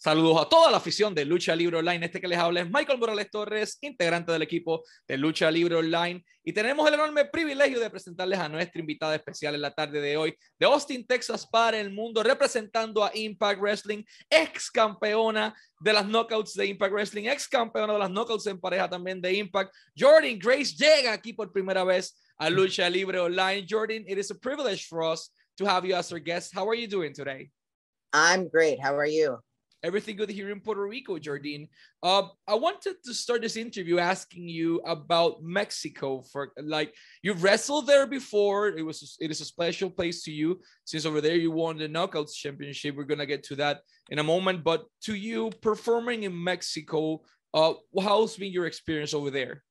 Saludos a toda la afición de Lucha Libre Online. Este que les habla es Michael Morales Torres, integrante del equipo de Lucha Libre Online. Y tenemos el enorme privilegio de presentarles a nuestra invitada especial en la tarde de hoy, de Austin, Texas, para el mundo, representando a Impact Wrestling, ex campeona de las knockouts de Impact Wrestling, ex campeona de las knockouts en pareja también de Impact. Jordan Grace llega aquí por primera vez a Lucha Libre Online. Jordan, it is a privilege for us to have you as our guest. How are you doing today? I'm great. How are you? Everything good here in Puerto Rico, Jordynne. Uh, I wanted to start this interview asking you about Mexico. For like, you've wrestled there before. It was it is a special place to you since over there you won the Knockouts Championship. We're gonna get to that in a moment. But to you, performing in Mexico, uh, how's been your experience over there?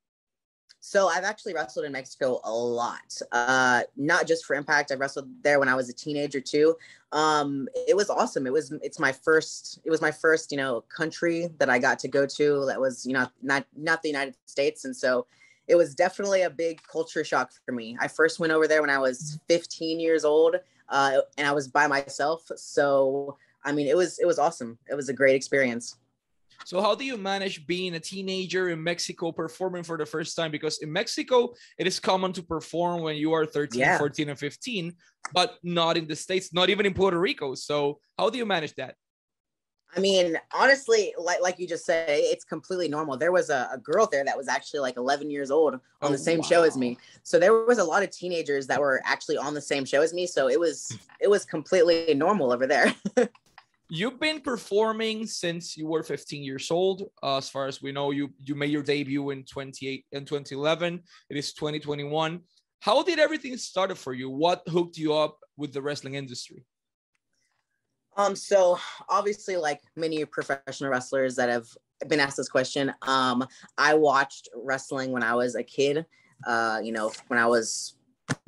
So I've actually wrestled in Mexico a lot. Uh, not just for Impact. I wrestled there when I was a teenager too. Um, it was awesome. It was it's my first it was my first, you know, country that I got to go to that was, you know, not not the United States. And so it was definitely a big culture shock for me. I first went over there when I was 15 years old, uh, and I was by myself. So I mean, it was it was awesome. It was a great experience. So how do you manage being a teenager in Mexico performing for the first time? Because in Mexico, it is common to perform when you are 13, yeah. 14, and 15, but not in the States, not even in Puerto Rico. So how do you manage that? I mean, honestly, like like you just said, it's completely normal. There was a, a girl there that was actually like 11 years old on oh, the same wow. show as me. So there was a lot of teenagers that were actually on the same show as me. So it was it was completely normal over there. You've been performing since you were 15 years old. Uh, as far as we know, you you made your debut in 28 in 2011. It is 2021. How did everything start for you? What hooked you up with the wrestling industry? Um, so obviously, like many professional wrestlers that have been asked this question, um, I watched wrestling when I was a kid. Uh, you know, when I was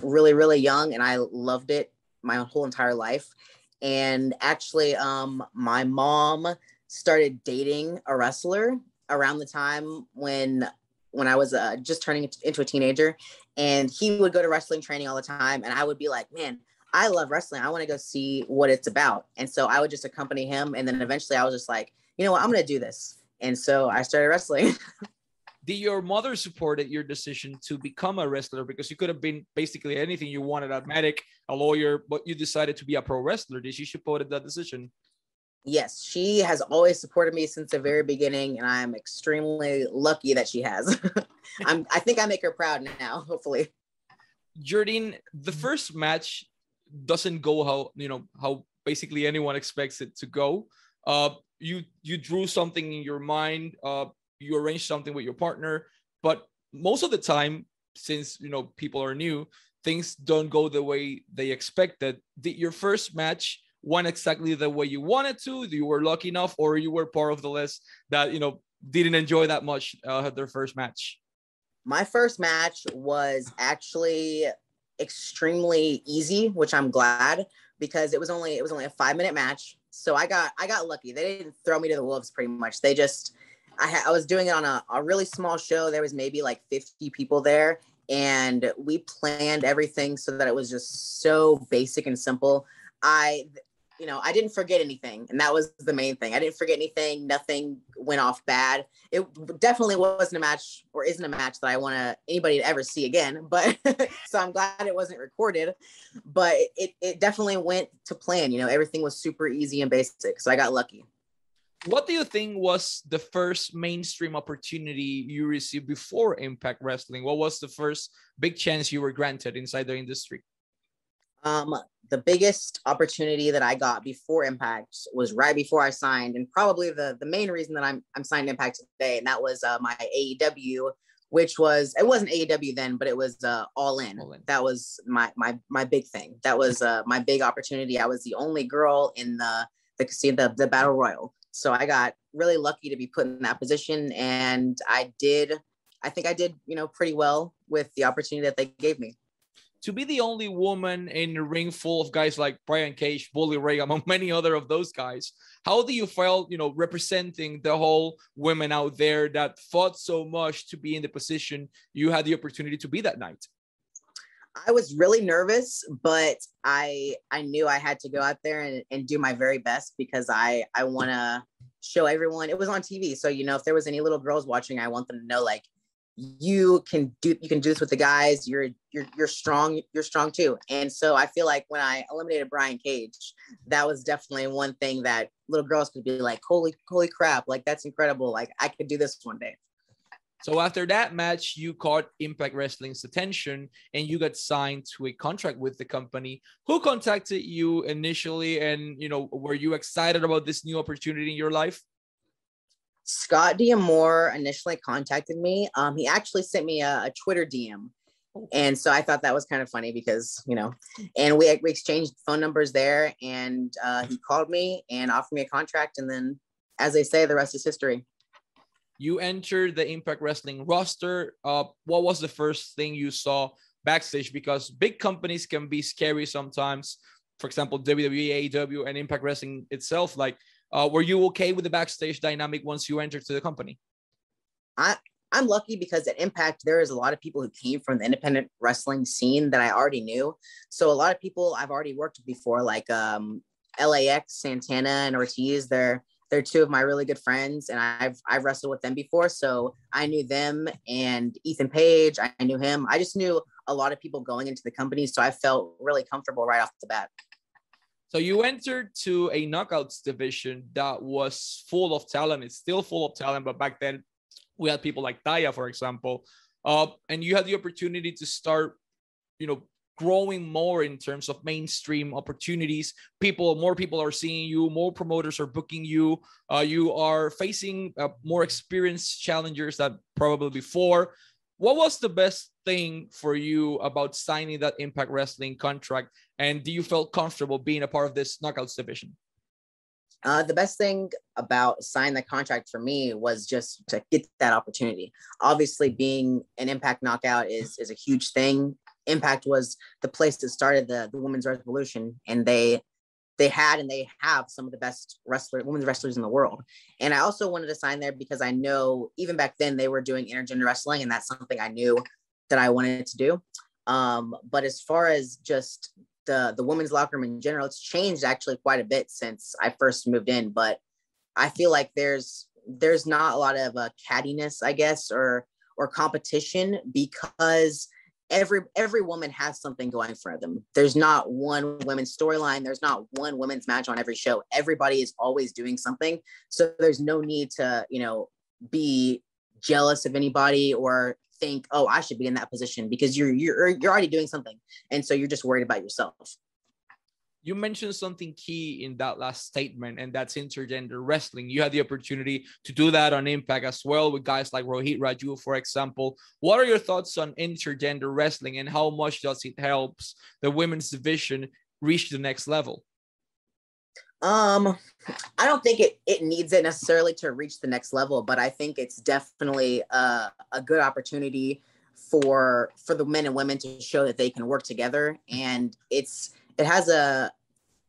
really, really young, and I loved it my whole entire life and actually um my mom started dating a wrestler around the time when when I was uh, just turning into a teenager. And he would go to wrestling training all the time. And I would be like man I love wrestling. I want to go see what it's about. And so I would just accompany him. And then eventually I was just like you know what? I'm going to do this. And so I started wrestling did your mother supported your decision to become a wrestler? Because you could have been basically anything you wanted a medic a lawyer but you decided to be a pro wrestler. Did she support that decision? Yes she has always supported me since the very beginning and i'm extremely lucky that she has. I'm i think i make her proud now hopefully. Jordynne, the first match doesn't go how you know how basically anyone expects it to go. Uh you you drew something in your mind. Uh you arrange something with your partner. But most of the time since you know people are new things don't go the way they expected. The, your first match went exactly the way you wanted to? You were lucky enough or you were part of the list that you know didn't enjoy that much uh, their first match? My first match was actually extremely easy which i'm glad because it was only it was only a five minute match. So i got i got lucky. They didn't throw me to the wolves pretty much. They just I, ha- I was doing it on a, a really small show. There was maybe like 50 people there, and we planned everything so that it was just so basic and simple. I, you know, I didn't forget anything, and that was the main thing. I didn't forget anything. Nothing went off bad. It definitely wasn't a match, or isn't a match that I want anybody to ever see again. But so I'm glad it wasn't recorded. But it it definitely went to plan. You know, everything was super easy and basic. So I got lucky what do you think was the first mainstream opportunity you received before Impact Wrestling? What was the first big chance you were granted inside the industry? Um, the biggest opportunity that I got before Impact was right before I signed, and probably the the main reason that I'm I'm signed Impact today, and that was uh, my AEW, which was it wasn't AEW then, but it was uh, All In. All in. That was my my my big thing. That was uh, my big opportunity. I was the only girl in the the casino, the, the battle royal. So I got really lucky to be put in that position. And I did, I think I did, you know, pretty well with the opportunity that they gave me. To be the only woman in a ring full of guys like Brian Cage, Bully Ray, among many other of those guys, how do you feel, you know, representing the whole women out there that fought so much to be in the position you had the opportunity to be that night? I was really nervous, but I I knew I had to go out there and, and do my very best because I I want to show everyone. It was on TV, so you know if there was any little girls watching, I want them to know like you can do you can do this with the guys. You're you're you're strong. You're strong too. And so I feel like when I eliminated Brian Cage, that was definitely one thing that little girls could be like, holy holy crap, like that's incredible. Like I could do this one day. So after that match, you caught Impact Wrestling's attention and you got signed to a contract with the company. Who contacted you initially and you know, were you excited about this new opportunity in your life? Scott D'Amore initially contacted me. Um, he actually sent me a, a Twitter DM. And so I thought that was kind of funny because, you know, and we, we exchanged phone numbers there and uh, he called me and offered me a contract. And then, as they say, the rest is history you entered the Impact Wrestling roster. Uh, what was the first thing you saw backstage? Because big companies can be scary sometimes. For example, WWE, AEW, and Impact Wrestling itself. Like, uh, were you okay with the backstage dynamic once you entered to the company? I I'm lucky because at Impact there is a lot of people who came from the independent wrestling scene that I already knew. So a lot of people I've already worked with before, like um, LAX, Santana, and Ortiz. They're they're two of my really good friends and I've I've wrestled with them before. So I knew them and Ethan Page, I knew him. I just knew a lot of people going into the company. So I felt really comfortable right off the bat. So you entered to a knockouts division that was full of talent. It's still full of talent, but back then we had people like Taya, for example. Uh, and you had the opportunity to start, you know, growing more in terms of mainstream opportunities. People, more people are seeing you, more promoters are booking you. Uh, you are facing uh, more experienced challengers than probably before. What was the best thing for you about signing that Impact Wrestling contract? And do you feel comfortable being a part of this knockouts division? Uh, the best thing about signing the contract for me was just to get that opportunity. Obviously, being an Impact knockout is is a huge thing. Impact was the place that started the, the women's revolution, and they they had and they have some of the best wrestler women's wrestlers in the world. And I also wanted to sign there because I know even back then they were doing intergender wrestling, and that's something I knew that I wanted to do. Um, but as far as just the the women's locker room in general, it's changed actually quite a bit since I first moved in. But I feel like there's there's not a lot of uh, cattiness, I guess, or or competition because every every woman has something going for them. There's not one women's storyline. There's not one women's match on every show. Everybody is always doing something. So there's no need to, you know, be jealous of anybody or think, oh, I should be in that position because you're you're you're already doing something. And so you're just worried about yourself you mentioned something key in that last statement, and that's intergender wrestling. You had the opportunity to do that on Impact as well with guys like Rohit Raju, for example. What are your thoughts on intergender wrestling and how much does it helps the women's division reach the next level? Um, I don't think it it needs it necessarily to reach the next level, but I think it's definitely a, a good opportunity for for the men and women to show that they can work together and it's it has a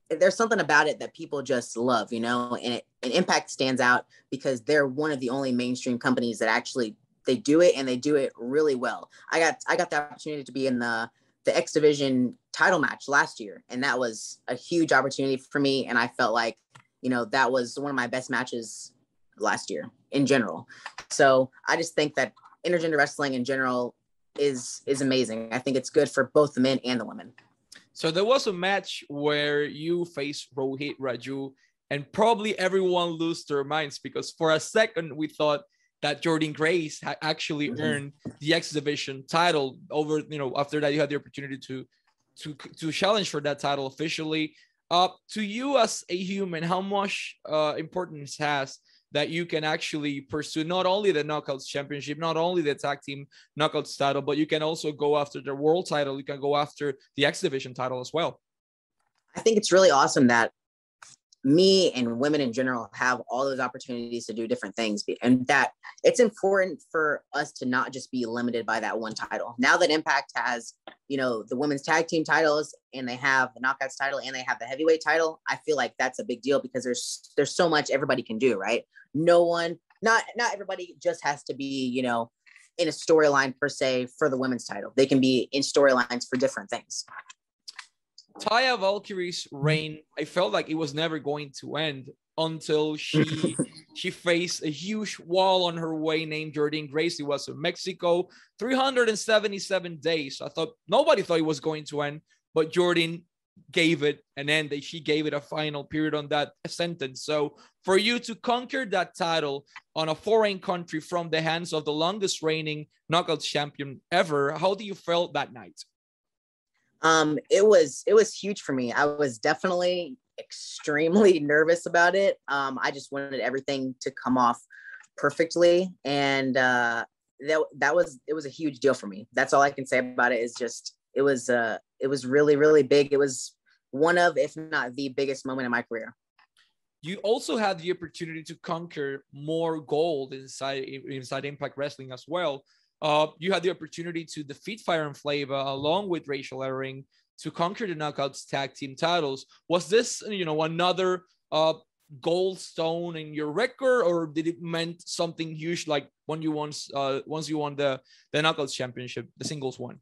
there's something about it that people just love, you know, and it, and Impact stands out because they're one of the only mainstream companies that actually they do it and they do it really well. I got I got the opportunity to be in the the X Division title match last year, and that was a huge opportunity for me. And I felt like, you know, that was one of my best matches last year in general. So I just think that intergender wrestling in general is is amazing. I think it's good for both the men and the women. So there was a match where you faced Rohit Raju, and probably everyone lost their minds because for a second we thought that Jordynne Grace had actually mm-hmm. earned the X Division title. Over, you know, after that you had the opportunity to to to challenge for that title officially. Uh, to you as a human, how much uh, importance has that you can actually pursue not only the knockouts championship, not only the tag team knockouts title, but you can also go after the world title. You can go after the X division title as well. I think it's really awesome that me and women in general have all those opportunities to do different things and that it's important for us to not just be limited by that one title. Now that impact has you know the women's tag team titles and they have the knockouts title and they have the heavyweight title i feel like that's a big deal because there's there's so much everybody can do right? No one not not everybody just has to be you know in a storyline per se for the women's title. They can be in storylines for different things Taya Valkyrie's reign, I felt like it was never going to end until she she faced a huge wall on her way named Jordynne Grace. It was in Mexico, 377 days. I thought nobody thought it was going to end, but Jordynne gave it an end. She gave it a final period on that sentence. So for you to conquer that title on a foreign country from the hands of the longest reigning knockout champion ever, how do you felt that night? Um, it was it was huge for me. I was definitely extremely nervous about it. Um, I just wanted everything to come off perfectly, and uh, that that was it was a huge deal for me. That's all I can say about it. Is just it was uh it was really really big. It was one of, if not the biggest moment in my career. You also had the opportunity to conquer more gold inside inside Impact Wrestling as well. Uh, you had the opportunity to defeat Fire and Flavor along with Rachel Ellering to conquer the Knockouts Tag Team titles. Was this, you know, another uh, gold stone in your record, or did it meant something huge like when you once uh, once you won the the Knockouts Championship, the singles one?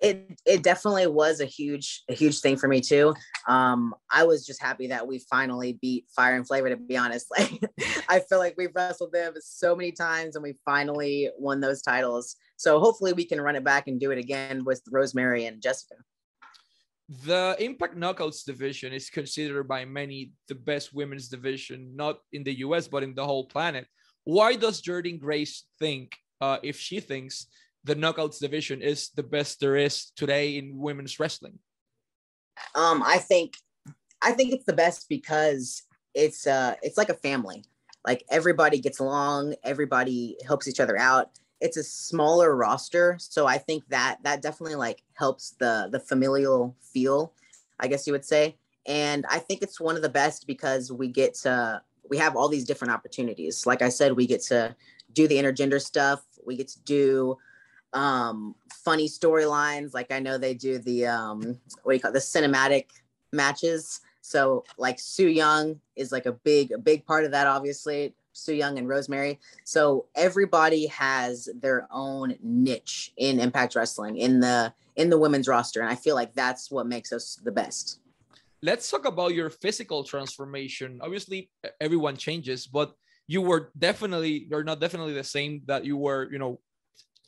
It it definitely was a huge a huge thing for me too. Um, I was just happy that we finally beat Fire and Flavor. To be honest, like I feel like we've wrestled them so many times and we finally won those titles. So hopefully we can run it back and do it again with Rosemary and Jessica. The Impact Knockouts division is considered by many the best women's division, not in the US but in the whole planet. Why does Jordynne Grace think, uh, if she thinks the knockouts division is the best there is today in women's wrestling? Um, I think I think it's the best because it's uh it's like a family. Like everybody gets along, everybody helps each other out. It's a smaller roster, so I think that that definitely like helps the the familial feel, I guess you would say. And I think it's one of the best because we get to we have all these different opportunities. Like I said, we get to do the intergender stuff. We get to do um funny storylines. Like i know they do the um what do you call it? the cinematic matches. So like Su Yung is like a big a big part of that obviously. Su Yung and rosemary. So everybody has their own niche in impact wrestling in the in the women's roster and i feel like that's what makes us the best. Let's talk about your physical transformation. Obviously everyone changes but you were definitely you're not definitely the same that you were you know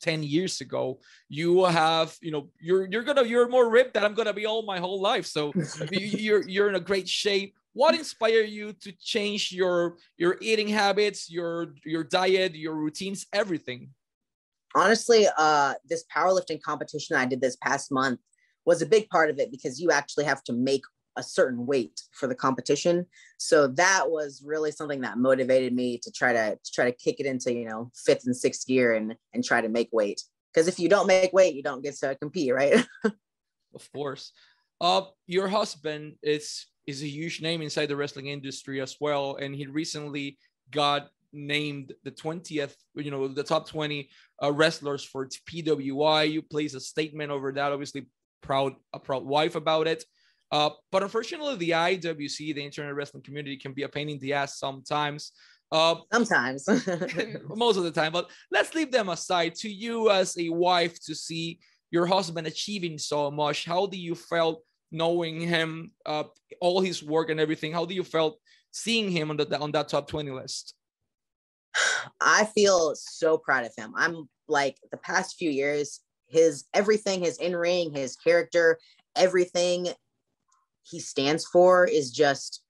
10 years ago you have you know you're you're gonna you're more ripped than i'm gonna be all my whole life. So you're you're in a great shape. What inspired you to change your your eating habits your your diet your routines everything? Honestly uh this powerlifting competition i did this past month was a big part of it because you actually have to make a certain weight for the competition. So that was really something that motivated me to try to, to try to kick it into, you know, fifth and sixth gear and and try to make weight. Because if you don't make weight, you don't get to compete, right? of course. Uh your husband is is a huge name inside the wrestling industry as well. And he recently got named the 20th, you know, the top 20 uh, wrestlers for PWI. You place a statement over that, obviously proud, a proud wife about it. Uh, but unfortunately, the IWC, the internet wrestling community, can be a pain in the ass sometimes. Uh, sometimes, most of the time. But let's leave them aside. To you as a wife, to see your husband achieving so much, how do you felt knowing him, uh, all his work and everything? How do you felt seeing him on the on that top twenty list? I feel so proud of him. I'm like the past few years, his everything, his in ring, his character, everything he stands for is just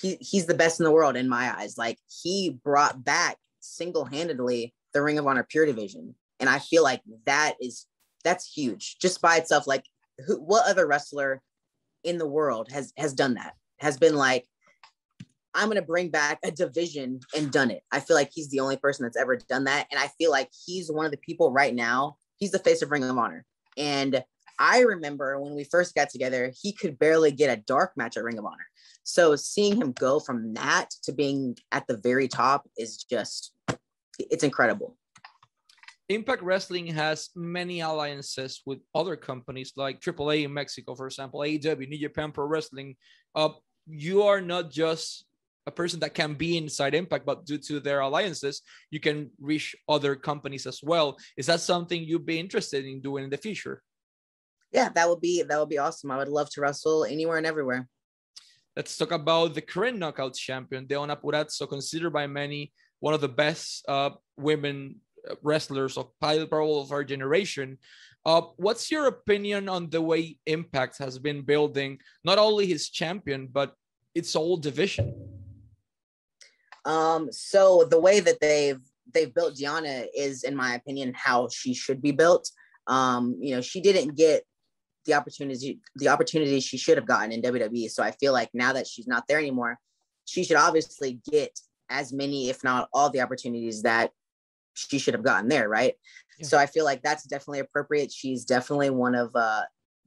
he he's the best in the world in my eyes. Like he brought back single-handedly the Ring of Honor Pure Division, and I feel like that is that's huge just by itself. Like who, what other wrestler in the world has has done that? Has been like, I'm gonna bring back a division and done it. I feel like he's the only person that's ever done that, and I feel like he's one of the people right now. He's the face of Ring of Honor, and I remember when we first got together, he could barely get a dark match at Ring of Honor. So seeing him go from that to being at the very top is just, it's incredible. Impact Wrestling has many alliances with other companies like AAA in Mexico, for example, AEW, New Japan Pro Wrestling. Uh, you are not just a person that can be inside Impact, but due to their alliances, you can reach other companies as well. Is that something you'd be interested in doing in the future? Yeah, that would be that would be awesome. I would love to wrestle anywhere and everywhere. let's talk about the current knockout champion, Deonna Purrazzo, considered by many one of the best uh, women uh, wrestlers of probably of our generation. Uh, what's your opinion on the way Impact has been building not only his champion but its whole division? Um, so the way that they've they've built Deonna is, in my opinion, how she should be built. Um, you know, she didn't get the opportunity the opportunity she should have gotten in WWE. So I feel like now that she's not there anymore, she should obviously get as many, if not all, the opportunities that she should have gotten there, right? Yeah. So I feel like that's definitely appropriate. She's definitely one of uh,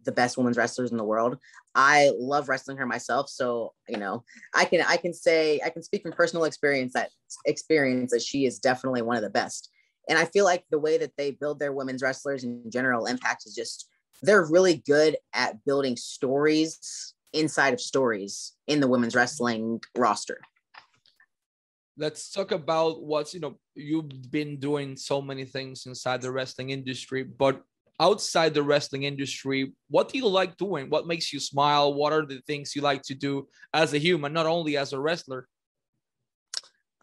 the best women's wrestlers in the world. I love wrestling her myself, so you know, I can I can say I can speak from personal experience that experience that she is definitely one of the best. And I feel like the way that they build their women's wrestlers in general, Impact is just they're really good at building stories inside of stories in the women's wrestling roster. Let's talk about what's you know you've been doing so many things inside the wrestling industry but outside the wrestling industry what do you like doing? What makes you smile? What are the things you like to do as a human not only as a wrestler?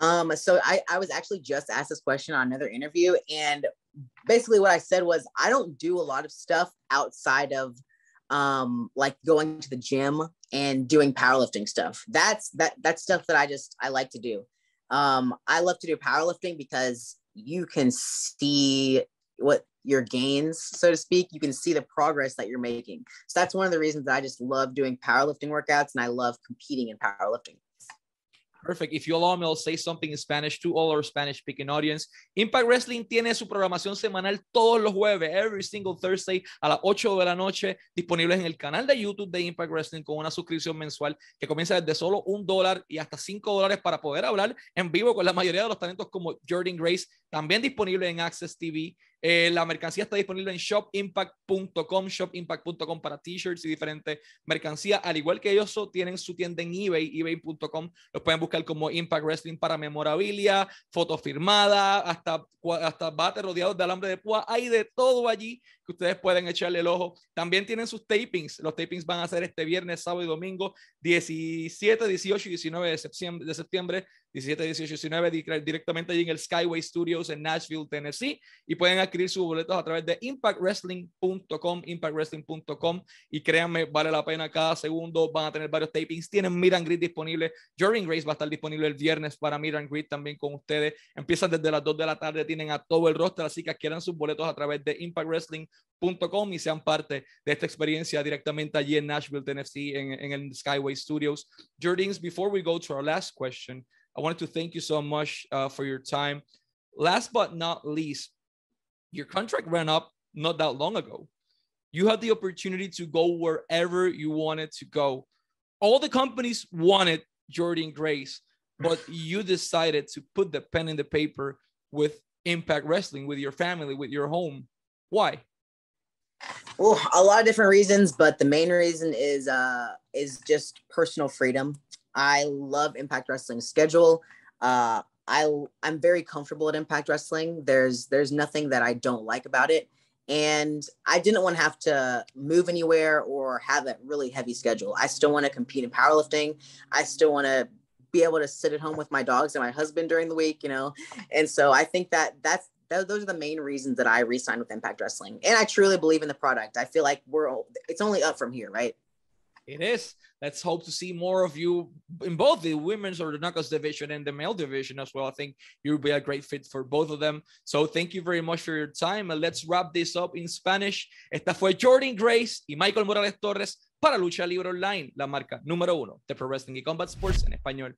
Um so i i was actually just asked this question on another interview and basically what i said was i don't do a lot of stuff outside of um like going to the gym and doing powerlifting stuff that's that that's stuff that i just i like to do um, I love to do powerlifting because you can see what your gains, so to speak. You can see the progress that you're making. So that's one of the reasons that I just love doing powerlifting workouts and I love competing in powerlifting. Perfect. If you allow me, I'll say something in Spanish to all our Spanish speaking audience. Impact Wrestling tiene su programación semanal todos los jueves, every single Thursday a las 8 de la noche, disponibles en el canal de YouTube de Impact Wrestling con una suscripción mensual que comienza desde solo un dólar y hasta cinco dólares para poder hablar en vivo con la mayoría de los talentos como Jordan Grace, también disponible en Access TV eh, la mercancía está disponible en shopimpact.com, shopimpact.com para t-shirts y diferentes mercancías. Al igual que ellos tienen su tienda en eBay, ebay.com. Los pueden buscar como Impact Wrestling para memorabilia, fotos firmadas, hasta, hasta bates rodeados de alambre de púa. Hay de todo allí que ustedes pueden echarle el ojo. También tienen sus tapings. Los tapings van a ser este viernes, sábado y domingo, 17, 18 y 19 de septiembre. De septiembre 17, 18 19 directamente allí en el Skyway Studios en Nashville, Tennessee. Y pueden adquirir sus boletos a través de impactwrestling.com, impactwrestling.com. Y créanme, vale la pena cada segundo. Van a tener varios tapings. Tienen Meet and Greet disponible. Jordan Grace va a estar disponible el viernes para Meet and Greet también con ustedes. Empiezan desde las 2 de la tarde. Tienen a todo el roster, así que adquieran sus boletos a través de impactwrestling.com y sean parte de esta experiencia directamente allí en Nashville, Tennessee, en, en el Skyway Studios. Jordans, before we go to our last question, I wanted to thank you so much uh, for your time. Last but not least, your contract ran up not that long ago. You had the opportunity to go wherever you wanted to go. All the companies wanted Jordynne Grace, but you decided to put the pen in the paper with Impact Wrestling, with your family, with your home. Why? Well, a lot of different reasons, but the main reason is uh is just personal freedom. I love Impact Wrestling schedule. Uh, I I'm very comfortable at Impact Wrestling. There's there's nothing that I don't like about it, and I didn't want to have to move anywhere or have a really heavy schedule. I still want to compete in powerlifting. I still want to be able to sit at home with my dogs and my husband during the week, you know. And so I think that that's those are the main reasons that I re-signed with Impact Wrestling. And I truly believe in the product. I feel like we're it's only up from here, right? It is. Let's hope to see more of you in both the women's or the knuckles division and the male division as well. I think you'll be a great fit for both of them. So thank you very much for your time. And let's wrap this up in Spanish. Esta fue Jordynne Grace y Michael Morales Torres para Lucha Libre Online, la marca número uno de Pro Wrestling y Combat Sports en español.